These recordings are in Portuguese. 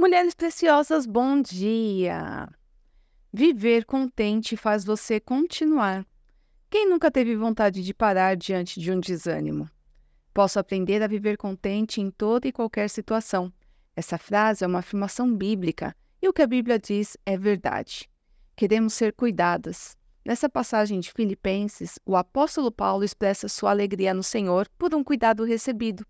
Mulheres preciosas, bom dia! Viver contente faz você continuar. Quem nunca teve vontade de parar diante de um desânimo? Posso aprender a viver contente em toda e qualquer situação. Essa frase é uma afirmação bíblica e o que a Bíblia diz é verdade. Queremos ser cuidadas. Nessa passagem de Filipenses, o apóstolo Paulo expressa sua alegria no Senhor por um cuidado recebido.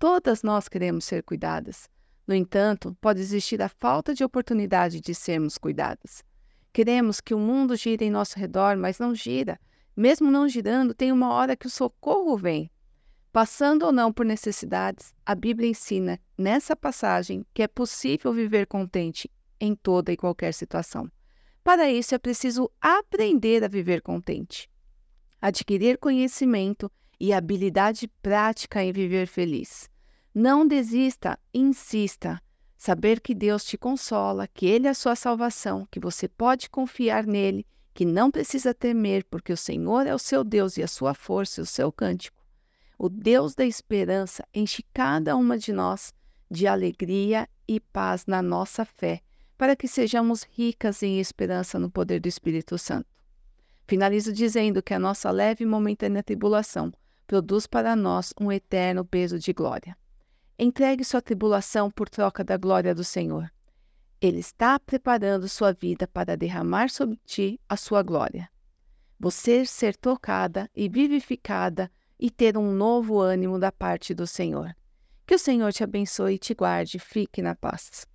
Todas nós queremos ser cuidadas. No entanto, pode existir a falta de oportunidade de sermos cuidadas. Queremos que o mundo gire em nosso redor, mas não gira. Mesmo não girando, tem uma hora que o socorro vem. Passando ou não por necessidades, a Bíblia ensina nessa passagem que é possível viver contente em toda e qualquer situação. Para isso é preciso aprender a viver contente, adquirir conhecimento e habilidade prática em viver feliz. Não desista, insista. Saber que Deus te consola, que Ele é a sua salvação, que você pode confiar nele, que não precisa temer, porque o Senhor é o seu Deus e a sua força e o seu cântico. O Deus da esperança enche cada uma de nós de alegria e paz na nossa fé, para que sejamos ricas em esperança no poder do Espírito Santo. Finalizo dizendo que a nossa leve e momentânea tribulação produz para nós um eterno peso de glória. Entregue sua tribulação por troca da glória do Senhor. Ele está preparando sua vida para derramar sobre ti a sua glória. Você ser tocada e vivificada e ter um novo ânimo da parte do Senhor. Que o Senhor te abençoe e te guarde. Fique na paz.